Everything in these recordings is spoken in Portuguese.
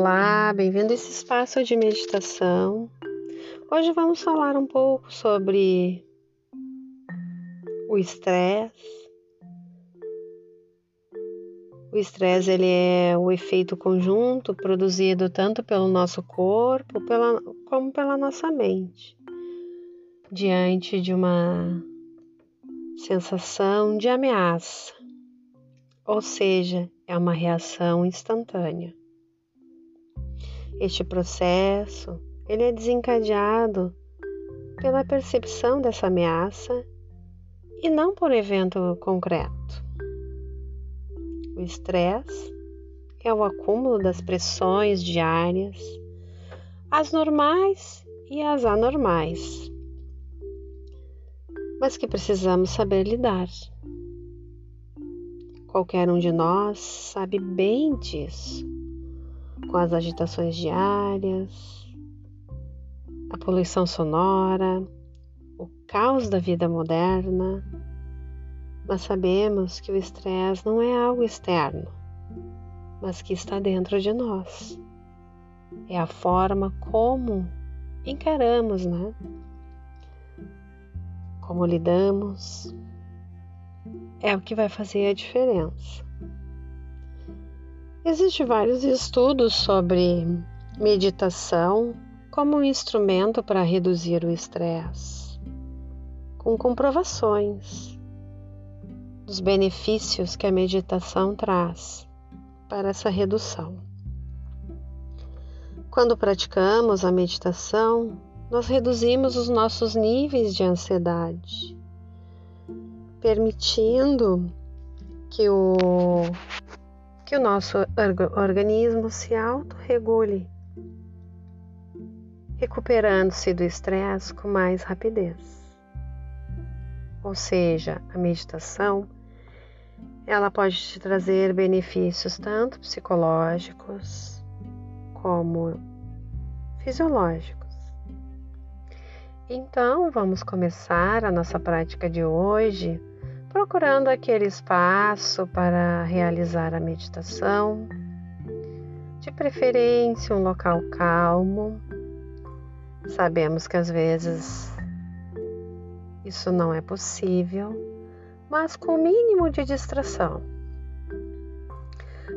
Olá, bem-vindo a esse espaço de meditação. Hoje vamos falar um pouco sobre o estresse. O estresse ele é o efeito conjunto produzido tanto pelo nosso corpo pela, como pela nossa mente diante de uma sensação de ameaça, ou seja, é uma reação instantânea. Este processo ele é desencadeado pela percepção dessa ameaça e não por evento concreto. O estresse é o acúmulo das pressões diárias, as normais e as anormais, mas que precisamos saber lidar. Qualquer um de nós sabe bem disso com as agitações diárias, a poluição sonora, o caos da vida moderna, mas sabemos que o estresse não é algo externo, mas que está dentro de nós. É a forma como encaramos, né? Como lidamos, é o que vai fazer a diferença. Existem vários estudos sobre meditação como um instrumento para reduzir o estresse, com comprovações dos benefícios que a meditação traz para essa redução. Quando praticamos a meditação, nós reduzimos os nossos níveis de ansiedade, permitindo que o que o nosso organismo se autorregule, recuperando-se do estresse com mais rapidez. Ou seja, a meditação ela pode te trazer benefícios tanto psicológicos como fisiológicos. Então, vamos começar a nossa prática de hoje procurando aquele espaço para realizar a meditação, de preferência um local calmo. Sabemos que às vezes isso não é possível, mas com o mínimo de distração.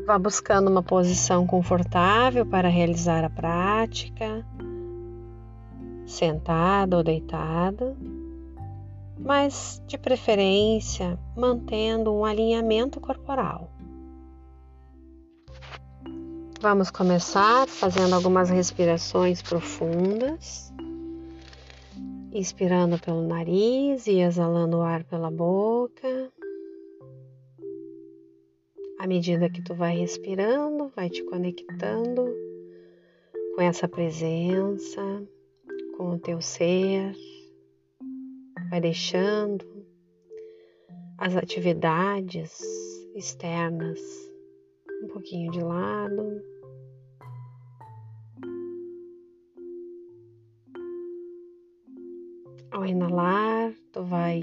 Vá buscando uma posição confortável para realizar a prática, sentada ou deitada mas de preferência mantendo um alinhamento corporal. Vamos começar fazendo algumas respirações profundas, inspirando pelo nariz e exalando o ar pela boca. À medida que tu vai respirando, vai te conectando com essa presença, com o teu ser vai deixando as atividades externas um pouquinho de lado. Ao inalar, tu vai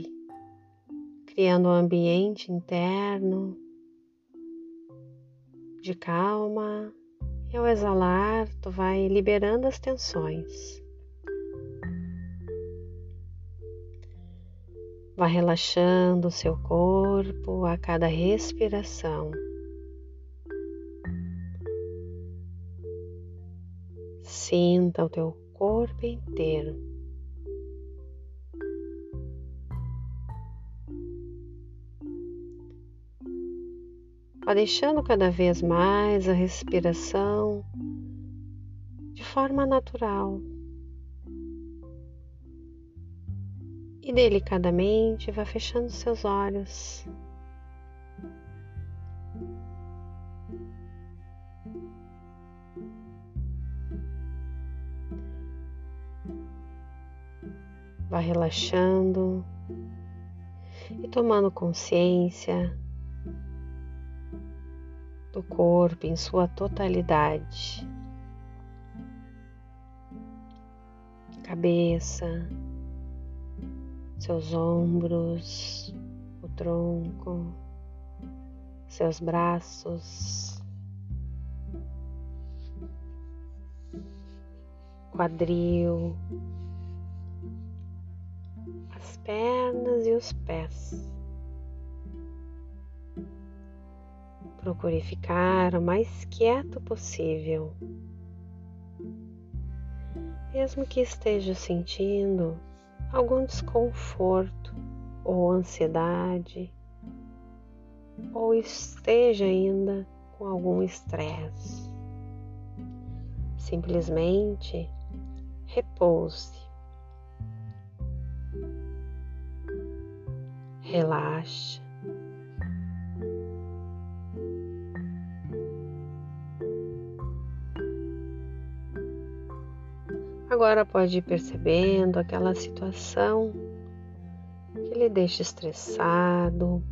criando um ambiente interno de calma e ao exalar, tu vai liberando as tensões. Vá relaxando o seu corpo a cada respiração. Sinta o teu corpo inteiro. Vá deixando cada vez mais a respiração de forma natural. E delicadamente vá fechando seus olhos. Vá relaxando e tomando consciência do corpo em sua totalidade. Cabeça, seus ombros, o tronco, seus braços, quadril, as pernas e os pés. Procure ficar o mais quieto possível. Mesmo que esteja sentindo algum desconforto ou ansiedade, ou esteja ainda com algum estresse. Simplesmente repouse. Relaxe. Agora pode ir percebendo aquela situação que lhe deixa estressado,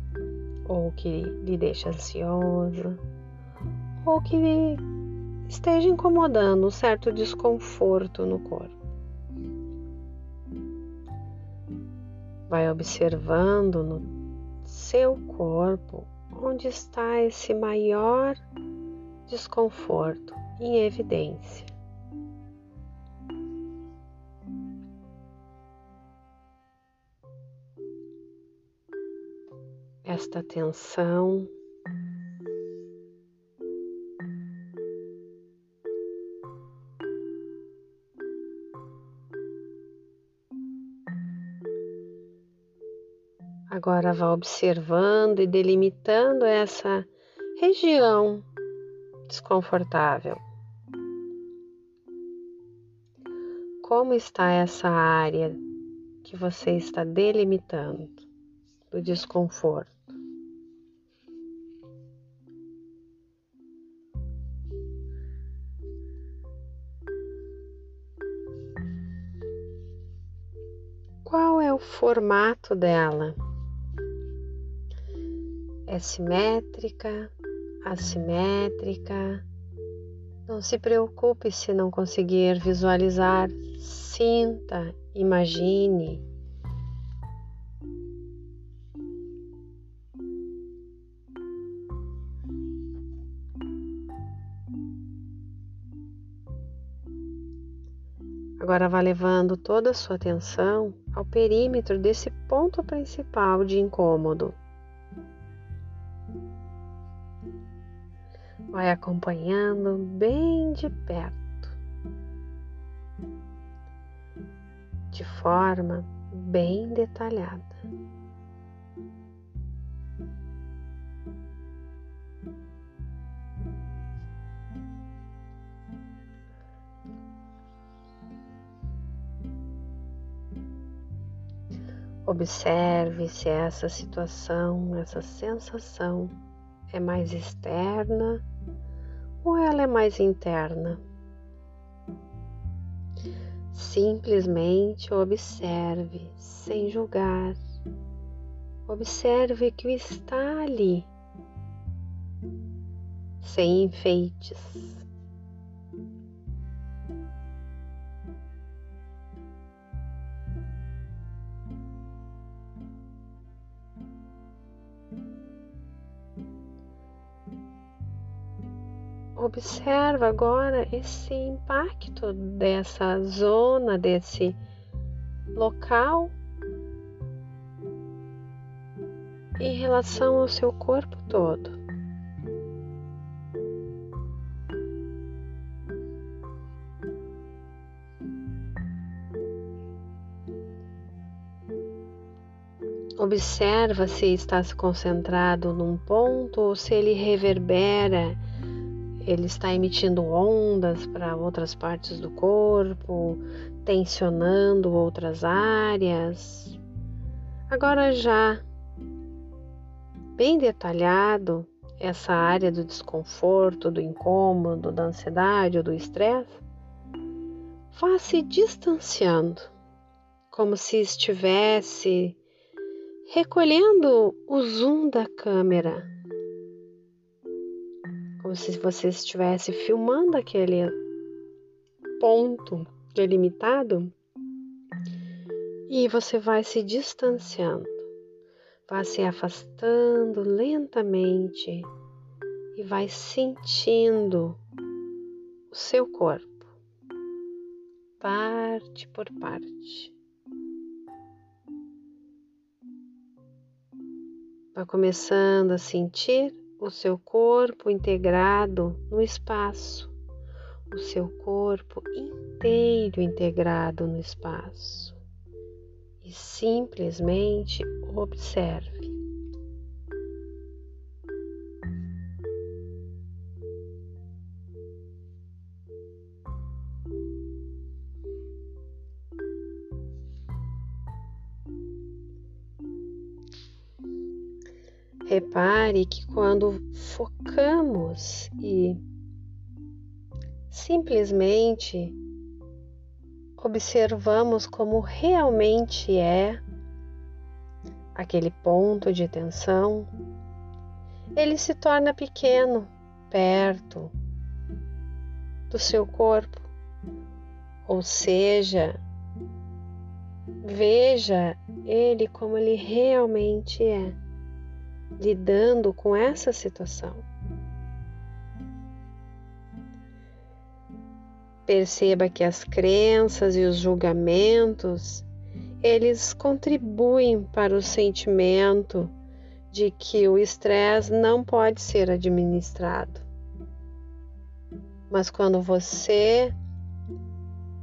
ou que lhe deixa ansiosa, ou que lhe esteja incomodando um certo desconforto no corpo. Vai observando no seu corpo onde está esse maior desconforto em evidência. Esta tensão Agora vá observando e delimitando essa região desconfortável. Como está essa área que você está delimitando do desconforto? Formato dela? é simétrica, assimétrica. Não se preocupe se não conseguir visualizar, sinta, imagine. Agora vá levando toda a sua atenção ao perímetro desse ponto principal de incômodo. vai acompanhando bem de perto, de forma bem detalhada. Observe se essa situação, essa sensação é mais externa ou ela é mais interna? Simplesmente observe, sem julgar. Observe que o está ali, sem enfeites. Observa agora esse impacto dessa zona, desse local em relação ao seu corpo todo. Observa se está se concentrado num ponto ou se ele reverbera ele está emitindo ondas para outras partes do corpo, tensionando outras áreas. Agora já bem detalhado essa área do desconforto, do incômodo, da ansiedade ou do estresse, vá se distanciando, como se estivesse recolhendo o zoom da câmera como se você estivesse filmando aquele ponto delimitado e você vai se distanciando, vai se afastando lentamente e vai sentindo o seu corpo. parte por parte. Vai começando a sentir o seu corpo integrado no espaço, o seu corpo inteiro integrado no espaço. E simplesmente observe. Repare que quando focamos e simplesmente observamos como realmente é aquele ponto de tensão, ele se torna pequeno, perto do seu corpo. Ou seja, veja ele como ele realmente é lidando com essa situação. Perceba que as crenças e os julgamentos, eles contribuem para o sentimento de que o estresse não pode ser administrado. Mas quando você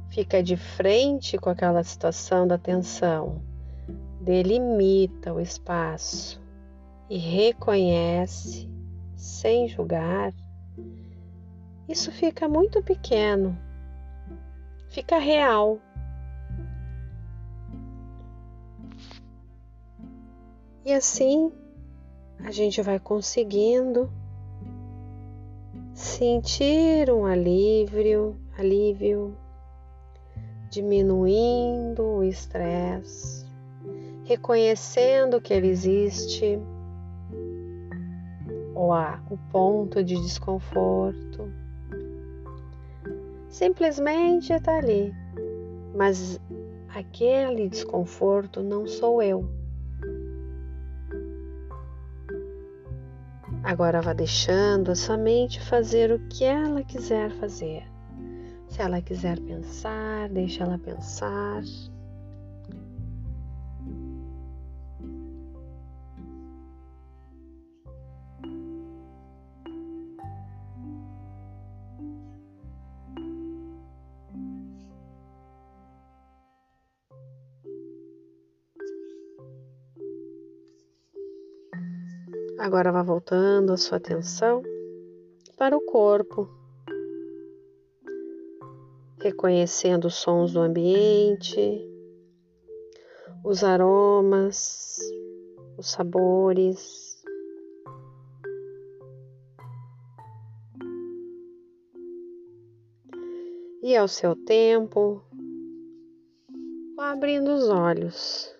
fica de frente com aquela situação da tensão, delimita o espaço, e reconhece sem julgar, isso fica muito pequeno, fica real. E assim a gente vai conseguindo sentir um alívio, alívio, diminuindo o estresse, reconhecendo que ele existe ou o ponto de desconforto. Simplesmente está ali, mas aquele desconforto não sou eu. Agora vá deixando a sua mente fazer o que ela quiser fazer. Se ela quiser pensar, deixa ela pensar. Agora vá voltando a sua atenção para o corpo, reconhecendo os sons do ambiente, os aromas, os sabores. E ao seu tempo, abrindo os olhos.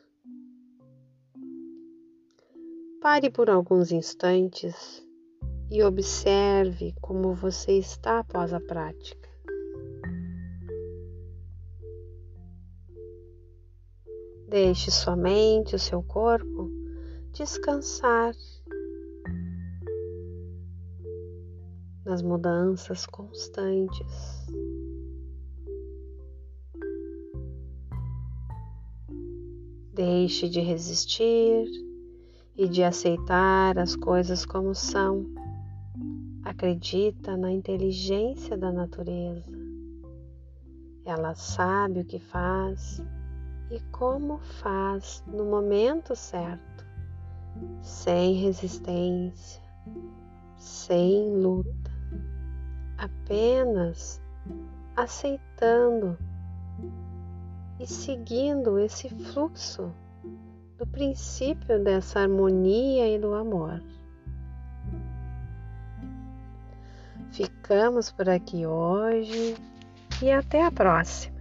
Pare por alguns instantes e observe como você está após a prática. Deixe sua mente, o seu corpo descansar nas mudanças constantes. Deixe de resistir e de aceitar as coisas como são. Acredita na inteligência da natureza. Ela sabe o que faz e como faz no momento certo, sem resistência, sem luta, apenas aceitando e seguindo esse fluxo do princípio dessa harmonia e do amor. Ficamos por aqui hoje e até a próxima.